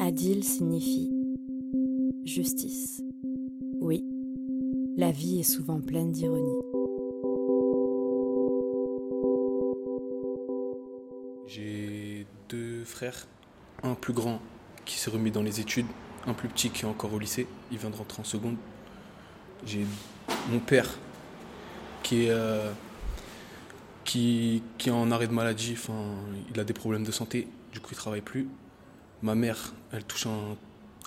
Adil signifie justice. Oui, la vie est souvent pleine d'ironie. J'ai deux frères, un plus grand qui s'est remis dans les études, un plus petit qui est encore au lycée, il vient de rentrer en seconde. J'ai mon père qui est, euh, en arrêt de maladie, enfin, il a des problèmes de santé, du coup il travaille plus. Ma mère, elle touche un,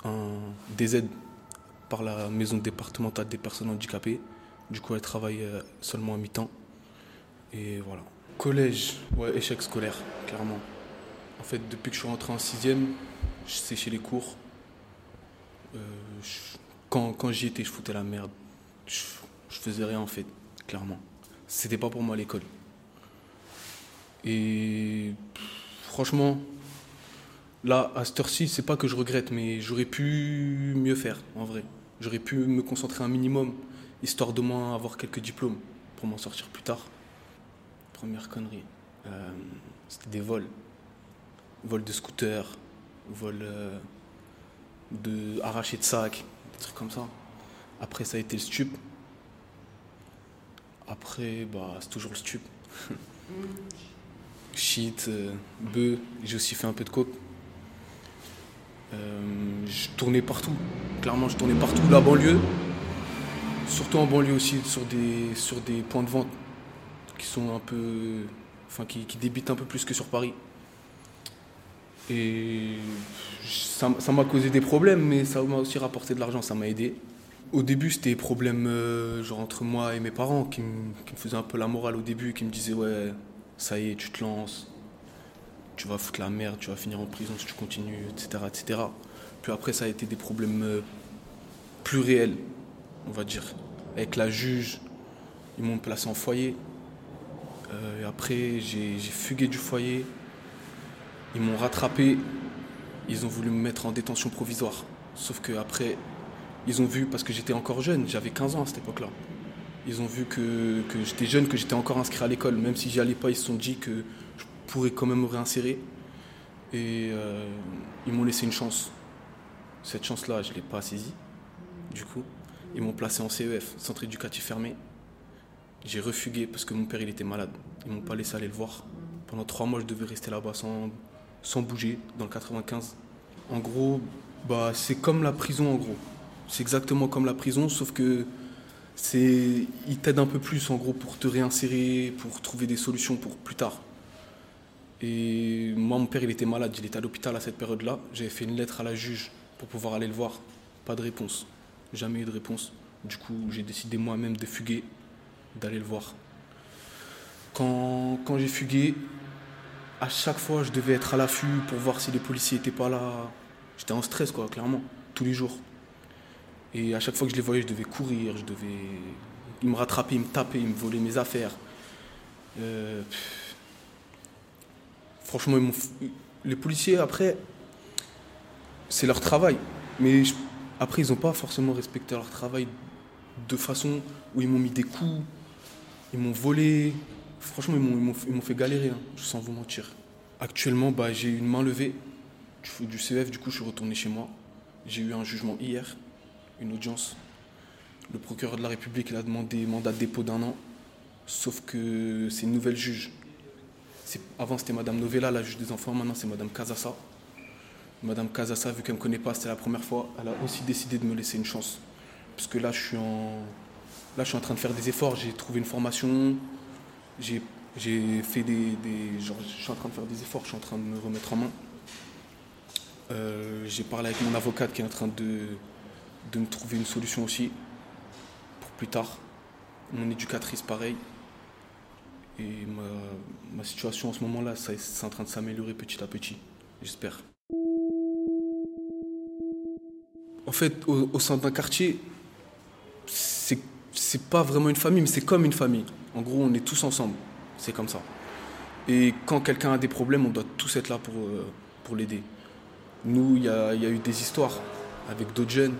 un des aides par la maison départementale des personnes handicapées. Du coup, elle travaille euh, seulement à mi-temps. Et voilà. Collège, ouais, échec scolaire, clairement. En fait, depuis que je suis rentré en sixième, je séchais les cours. Euh, je- quand quand j'y étais, je foutais la merde. Je, je faisais rien en fait, clairement. C'était pas pour moi l'école. Et pff, franchement, là, à cette heure-ci, c'est pas que je regrette, mais j'aurais pu mieux faire, en vrai. J'aurais pu me concentrer un minimum, histoire de moins avoir quelques diplômes pour m'en sortir plus tard. Première connerie, euh, c'était des vols. Vols de scooter, vols euh, de arracher de sacs, des trucs comme ça. Après, ça a été le stup. Après, bah, c'est toujours le stup. Shit, euh, bœuf, j'ai aussi fait un peu de coke. Euh, je tournais partout, clairement, je tournais partout. La banlieue, surtout en banlieue aussi, sur des, sur des points de vente qui sont un peu. Enfin, qui, qui débitent un peu plus que sur Paris. Et ça m'a causé des problèmes, mais ça m'a aussi rapporté de l'argent, ça m'a aidé. Au début, c'était des problèmes euh, genre entre moi et mes parents qui me faisaient un peu la morale au début, qui me disaient ouais, ça y est, tu te lances, tu vas foutre la merde, tu vas finir en prison si tu continues, etc. etc. Puis après, ça a été des problèmes euh, plus réels, on va dire. Avec la juge, ils m'ont placé en foyer. Euh, et après, j'ai fugué du foyer. Ils m'ont rattrapé. Ils ont voulu me mettre en détention provisoire. Sauf que après, ils ont vu, parce que j'étais encore jeune, j'avais 15 ans à cette époque-là. Ils ont vu que, que j'étais jeune, que j'étais encore inscrit à l'école. Même si j'y allais pas, ils se sont dit que je pourrais quand même me réinsérer. Et euh, ils m'ont laissé une chance. Cette chance-là, je ne l'ai pas saisie. Du coup, ils m'ont placé en CEF, centre éducatif fermé. J'ai refugué parce que mon père il était malade. Ils m'ont pas laissé aller le voir. Pendant trois mois, je devais rester là-bas sans, sans bouger, dans le 95. En gros, bah, c'est comme la prison en gros. C'est exactement comme la prison, sauf que c'est, ils t'aident un peu plus en gros pour te réinsérer, pour trouver des solutions pour plus tard. Et moi, mon père, il était malade, il était à l'hôpital à cette période-là. J'avais fait une lettre à la juge pour pouvoir aller le voir. Pas de réponse. Jamais eu de réponse. Du coup, j'ai décidé moi-même de fuguer, d'aller le voir. Quand, quand j'ai fugué, à chaque fois, je devais être à l'affût pour voir si les policiers n'étaient pas là. J'étais en stress, quoi, clairement, tous les jours. Et à chaque fois que je les voyais, je devais courir, je devais. Ils me rattrapaient, ils me tapaient, ils me volaient mes affaires. Euh. Franchement, les policiers, après, c'est leur travail. Mais après, ils n'ont pas forcément respecté leur travail de façon où ils m'ont mis des coups, ils m'ont volé. Franchement, ils m'ont- fait galérer, hein, sans vous mentir. Actuellement, bah, j'ai une main levée du, CEF, du coup, je suis retourné chez moi. J'ai eu un jugement hier, une audience. Le procureur de la République il a demandé mandat de dépôt d'un an, sauf que c'est une nouvelle juge. Avant, c'était Madame Novella, la juge des enfants, maintenant, c'est Madame Casassa. Madame Casassa, vu qu'elle ne me connaît pas, c'était la première fois, elle a aussi décidé de me laisser une chance. Parce que là, je suis en, là, je suis en train de faire des efforts. J'ai trouvé une formation, j'ai fait des, des- genre, je suis en train de faire des efforts, je suis en train de me remettre en main. Euh, j'ai parlé avec mon avocate qui est en train de, de me trouver une solution aussi pour plus tard. Mon éducatrice, pareil. Et ma, situation en ce moment-là, c'est en train de s'améliorer petit à petit, j'espère. En fait, au, sein d'un quartier, c'est pas vraiment une famille, mais c'est comme une famille. En gros, on est tous ensemble. C'est comme ça. Et quand quelqu'un a des problèmes, on doit tous être là pour, euh, pour l'aider. Nous, il y a, eu des histoires avec d'autres jeunes.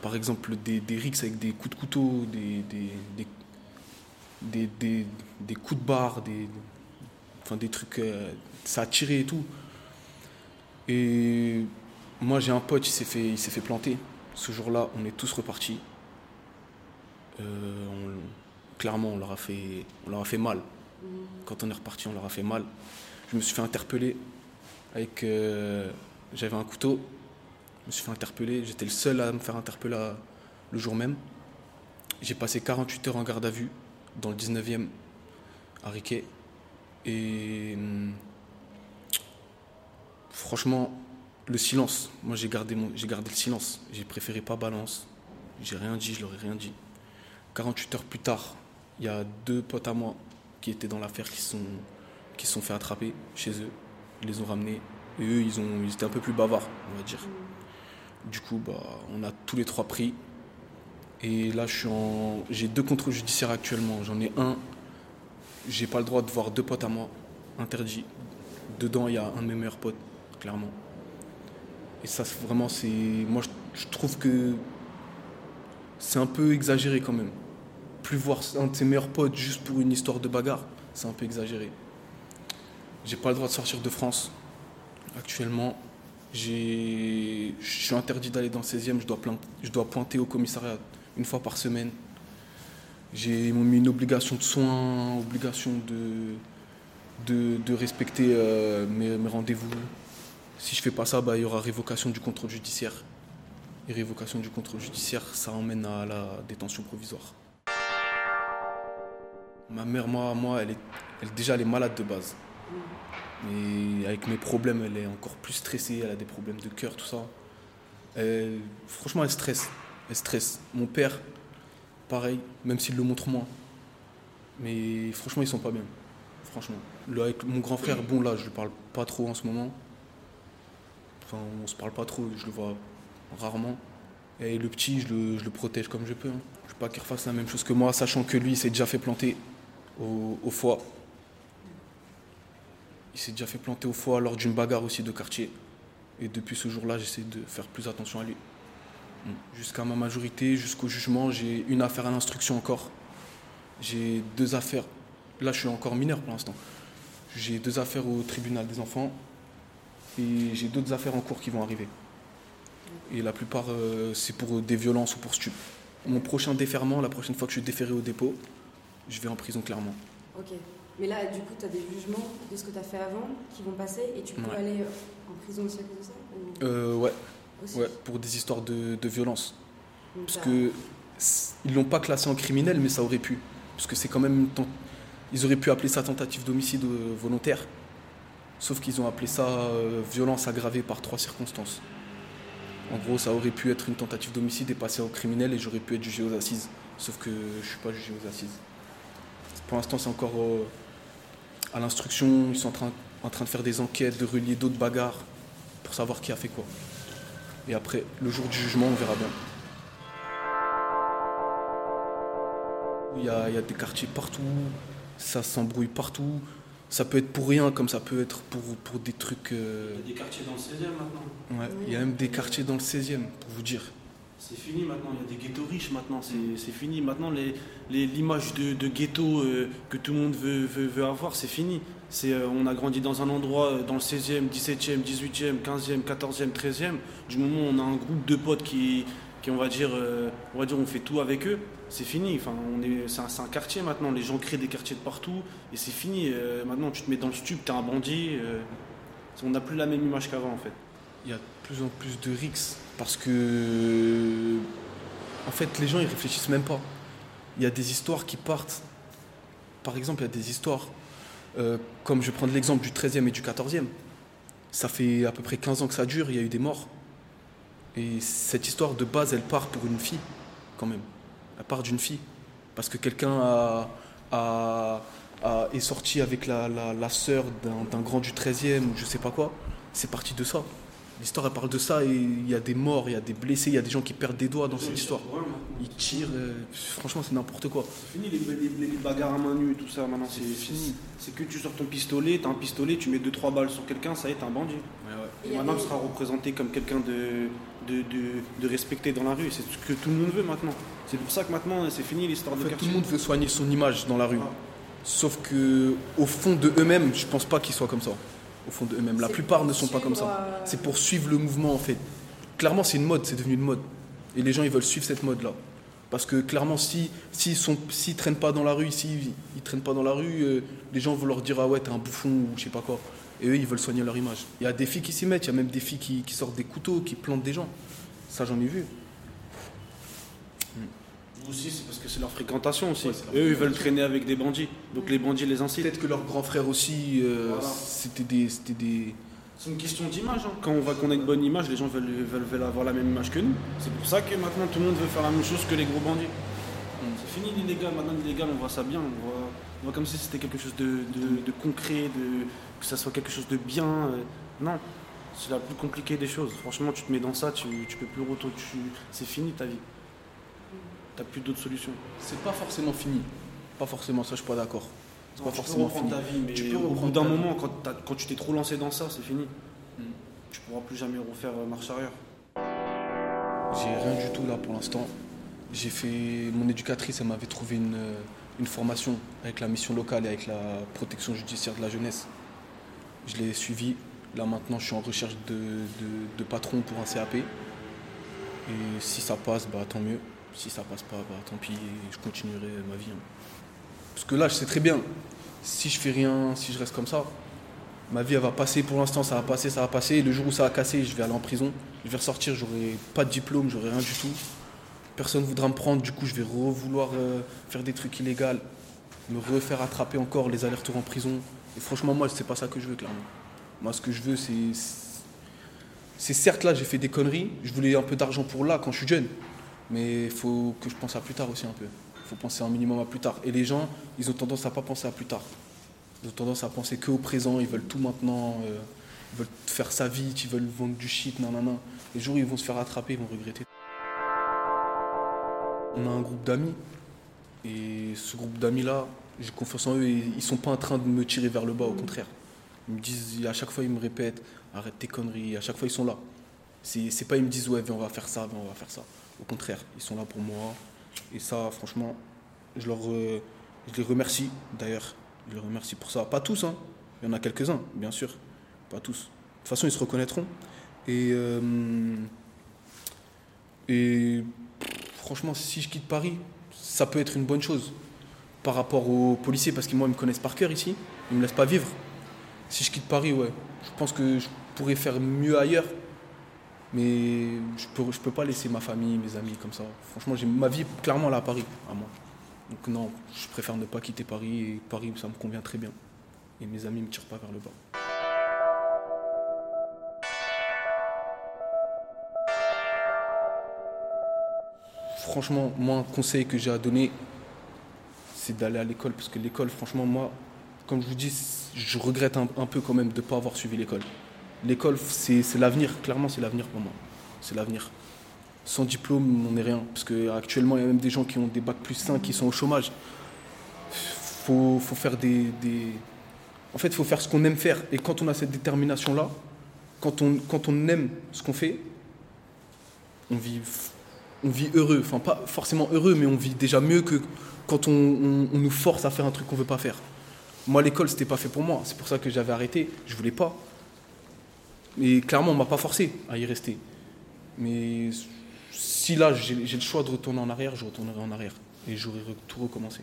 Par exemple, des, des rixes avec des coups de couteau, des, des, des, des- coups de barre, des, enfin, des trucs. euh, ça a tiré et tout. Et moi, j'ai un pote, il s'est fait, fait planter. Ce jour-là, on est tous repartis. Euh, clairement, on leur, a fait, on leur a fait mal. Quand on est reparti, on leur a fait mal. Je me suis fait interpeller avec. euh, J'avais un couteau. Je me suis fait interpeller. J'étais le seul à me faire interpeller le jour même. J'ai passé 48 heures en garde à vue dans le 19e à Riquet. Et hum, franchement, le silence. Moi, j'ai gardé, mon, j'ai gardé le silence. J'ai préféré pas balance. J'ai rien dit, je leur ai rien dit. 48 heures plus tard, il y a deux potes à moi qui étaient dans l'affaire qui sont qui sont fait attraper chez eux. Ils les ont ramenés. Et eux, ils, ont, ils étaient un peu plus bavards, on va dire. Du coup, bah, on a tous les trois pris. Et là, je suis en... j'ai deux contrôles judiciaires actuellement. J'en ai un. J'ai pas le droit de voir deux potes à moi. Interdit. Dedans, il y a un de mes meilleurs potes, clairement. Et ça, vraiment, c'est. Moi, je, trouve que c'est un peu exagéré quand même. Plus voir un de ses meilleurs potes juste pour une histoire de bagarre, c'est un peu exagéré. J'ai pas le droit de sortir de France. Actuellement, je suis interdit d'aller dans le 16e. Je dois, je dois pointer au commissariat une fois par semaine. J'ai mis une obligation de soins, obligation de, de, respecter euh, mes, rendez-vous. Si je fais pas ça, bah, il y aura révocation du contrôle judiciaire. Et révocation du contrôle judiciaire, ça emmène à la détention provisoire. Ma mère, moi, elle est, elle, déjà, elle est malade de base. Mais avec mes problèmes, elle est encore plus stressée, elle a des problèmes de cœur, tout ça. Franchement, elle stresse. Elle stresse. Mon père, pareil, même s'il le montre moins. Mais franchement, ils sont pas bien. Franchement. Là, avec mon grand frère, bon, là, je lui parle pas trop en ce moment. Enfin, on se parle pas trop, je le vois rarement. Et le petit, je le, le protège comme je peux. hein. Je veux pas qu'il refasse la même chose que moi, sachant que lui, il s'est déjà fait planter au foie. Il s'est déjà fait planter au foie lors d'une bagarre aussi de quartier. Et depuis ce jour-là, j'essaie de faire plus attention à lui. Jusqu'à ma majorité, jusqu'au jugement, j'ai une affaire à l'instruction encore. J'ai deux affaires. Là, je suis encore mineur pour l'instant. J'ai deux affaires au tribunal des enfants. Et j'ai d'autres affaires en cours qui vont arriver. Et la plupart, euh, c'est pour des violences ou pour stup. Mon prochain déferment, la prochaine fois que je suis déféré au dépôt, je vais en prison clairement. Ok. Mais là, du coup, tu as des jugements de ce que tu as fait avant qui vont passer et tu peux Ouais. aller euh, en prison aussi à cause de ça ou- Euh, ouais, aussi ouais, pour des histoires de, de violence. Donc, Parce que ils l'ont pas classé en criminel, mais ça aurait pu. Parce que c'est quand même Ils auraient pu appeler ça tentative d'homicide euh, volontaire. Sauf qu'ils ont appelé ça euh, violence aggravée par trois circonstances. En gros, ça aurait pu être une tentative d'homicide et passer au criminel et j'aurais pu être jugé aux assises. Sauf que je suis pas jugé aux assises. Pour l'instant, c'est encore euh, à l'instruction. Ils sont en train, en train de faire des enquêtes, de relier d'autres bagarres pour savoir qui a fait quoi. Et après, le jour du jugement, on verra bien. Il y a, il y a des quartiers partout, ça s'embrouille partout. Ça peut être pour rien, comme ça peut être pour, pour des trucs. euh, Il y a des quartiers dans le 16e maintenant. ouais. Il y a même des quartiers dans le 16e, pour vous dire. C'est fini maintenant, il y a des ghettos riches maintenant, c'est c'est fini. Maintenant, les- les- l'image de, de ghetto euh, que tout le monde veut, veut, veut avoir, c'est fini. C'est, euh, on a grandi dans un endroit, euh, dans le 16e, 17e, 18e, 15e, 14e, 13e. Du moment où on a un groupe de potes qui, qui on, va dire, on va dire, on fait tout avec eux, c'est fini. Enfin, on est, c'est, un, c'est un quartier maintenant, les gens créent des quartiers de partout et c'est fini. Maintenant, tu te mets dans le stup, t'es un bandit. on n'a plus la même image qu'avant en fait. Il y a de plus en plus de rixes parce que. En fait, les gens ils réfléchissent même pas. Il y a des histoires qui partent. Par exemple, il y a des histoires, euh, comme je prendre l'exemple du 13e et du 14e. Ça fait à peu près 15 ans que ça dure, il y a eu des morts. Et cette histoire de base, elle part pour une fille, quand même. Elle part d'une fille. Parce que quelqu'un a, a- a- est sorti avec la, la, la sœur d'un grand du 13e ou je sais pas quoi. C'est parti de ça. L'histoire, elle parle de ça et il y a des morts, il y a des blessés, il y a des gens qui perdent des doigts dans cette histoire. Ils tirent, euh, franchement, c'est n'importe quoi. C'est fini les, les- les bagarres à main nue et tout ça maintenant c'est fini. C'est que tu sors ton pistolet, t'as un pistolet, tu mets 2-3 balles sur quelqu'un, ça y est, t'es un bandit. Maintenant tu seras représenté comme quelqu'un de, de, de, de respecté dans la rue. C'est ce que tout le monde veut maintenant. C'est pour ça que maintenant c'est fini l'histoire En de fait, tout quartier. le monde veut soigner son image dans la rue. Ah. Sauf que, au fond de eux-mêmes, je pense pas qu'ils soient comme ça. Au fond d'eux-mêmes. La plupart ne sont pas comme ça. C'est pour suivre le mouvement en fait. Clairement, c'est une mode, c'est devenu une mode. Et les gens, ils veulent suivre cette mode-là. Parce que clairement, s'ils si, si ne traînent pas dans la rue, s'ils ils traînent pas dans la rue, euh, les gens vont leur dire Ah ouais, t'es un bouffon ou je sais pas quoi. Et eux, ils veulent soigner leur image. Il y a des filles qui s'y mettent, il y a même des filles qui, qui sortent des couteaux, qui plantent des gens. Ça, j'en ai vu aussi, c'est parce que c'est leur fréquentation aussi. Eux, ils veulent traîner avec des bandits. Donc les bandits les incitent. Peut-être que leurs grands frères aussi, euh, c'était des. des... C'est une question d'image. Hein. Quand on voit qu'on a une bonne image, les gens veulent, veulent, avoir la même image que nous. C'est pour ça que maintenant tout le monde veut faire la même chose que les gros bandits. Mm. C'est fini l'illégal. Maintenant l'illégal, on voit ça bien. On voit, comme si c'était quelque chose de, de, concret, de, que ça soit quelque chose de bien. Euh. Non, c'est la plus compliquée des choses. Franchement, tu te mets dans ça, tu, tu peux plus retourner. C'est fini ta vie t'as plus d'autres solutions. C'est pas forcément fini. Pas forcément, ça je suis pas d'accord. C'est pas forcément fini. ta vie, mais tu peux au bout d'un moment, quand, quand, tu t'es trop lancé dans ça, c'est fini. Hmm. Tu pourras plus jamais refaire euh, marche arrière. J'ai rien du tout là pour l'instant. J'ai fait. Mon éducatrice, elle m'avait trouvé une, euh, une formation avec la mission locale et avec la protection judiciaire de la jeunesse. Je l'ai suivi. Là maintenant, je suis en recherche de, de, de patron pour un CAP. Et si ça passe, bah, tant mieux si ça passe pas, bah, tant pis, je continuerai ma vie. Hein. Parce que là, je sais très bien, si je fais rien, si je reste comme ça, ma vie elle va passer pour l'instant, ça va passer, ça va passer. le jour où ça va casser, je vais aller en prison. Je vais ressortir, j'aurai pas de diplôme, j'aurai rien du tout. Personne ne voudra me prendre, du coup je vais vouloir euh, faire des trucs illégaux, me refaire attraper encore les allers-retours en prison. Et franchement, moi, c'est pas ça que je veux, clairement. Moi, ce que je veux, c'est. C'est certes là, j'ai fait des conneries, je voulais un peu d'argent pour là quand je suis jeune. Mais il faut que je pense à plus tard aussi un peu. Il faut penser un minimum à plus tard. Et les gens, ils ont tendance à pas penser à plus tard. Ils ont tendance à penser qu'au présent, ils veulent tout maintenant, euh, ils veulent faire sa vie, ils veulent vendre du shit, nanana. Les jours où ils vont se faire attraper, ils vont regretter. On a un groupe d'amis, et ce groupe d'amis-là, j'ai confiance en eux, et ils sont pas en train de me tirer vers le bas, au contraire. Ils me disent, à chaque fois, ils me répètent, arrête tes conneries, à chaque fois, ils sont là. C'est pas, ils me disent, ouais, viens, on va faire ça, viens, on va faire ça. Au contraire, ils sont là pour moi. Et ça, franchement, euh, je les remercie d'ailleurs. Je les remercie pour ça. Pas tous, hein. Il y en a quelques-uns, bien sûr. Pas tous. De toute façon, ils se reconnaîtront. Et, euh, et franchement, si je quitte Paris, ça peut être une bonne chose par rapport aux policiers, parce que moi, ils me connaissent par cœur ici. Ils me laissent pas vivre. Si je quitte Paris, ouais, je pense que je pourrais faire mieux ailleurs mais je peux, je peux pas laisser ma famille, mes amis comme ça. Franchement, j'ai ma vie clairement là à Paris, à moi. Donc non, je préfère ne pas quitter Paris et Paris, ça me convient très bien. Et mes amis ne me tirent pas vers le bas. Franchement, moi, un conseil que j'ai à donner, c'est d'aller à l'école. Parce que l'école, franchement, moi, comme je vous dis, je regrette un, un peu quand même de ne pas avoir suivi l'école l'école, c'est l'avenir. Clairement, c'est l'avenir pour moi. C'est l'avenir. Sans diplôme, on n'est rien. Parce qu'actuellement, il y a même des gens qui ont des bacs plus 5 qui sont au chômage. Faut, faut faire des, En fait, il faut faire ce qu'on aime faire. Et quand on a cette détermination-là, quand on, quand on aime ce qu'on fait, on vit, on vit heureux. Enfin, pas forcément heureux, mais on vit déjà mieux que quand on, on nous force à faire un truc qu'on ne veut pas faire. Moi, l'école, c'était pas fait pour moi. C'est pour ça que j'avais arrêté. Je voulais pas. Mais clairement, on m'a pas forcé à y rester. Mais si là, j'ai le choix de retourner en arrière, je retournerai en arrière. Et j'aurais tout recommencé.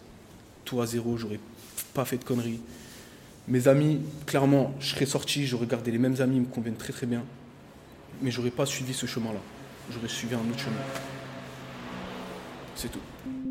Tout à zéro, j'aurais pas fait de conneries. Mes amis, clairement, je serais sorti, j'aurais gardé les mêmes amis, ils me conviennent très très bien. Mais j'aurais pas suivi ce chemin-là. J'aurais suivi un autre chemin. C'est tout.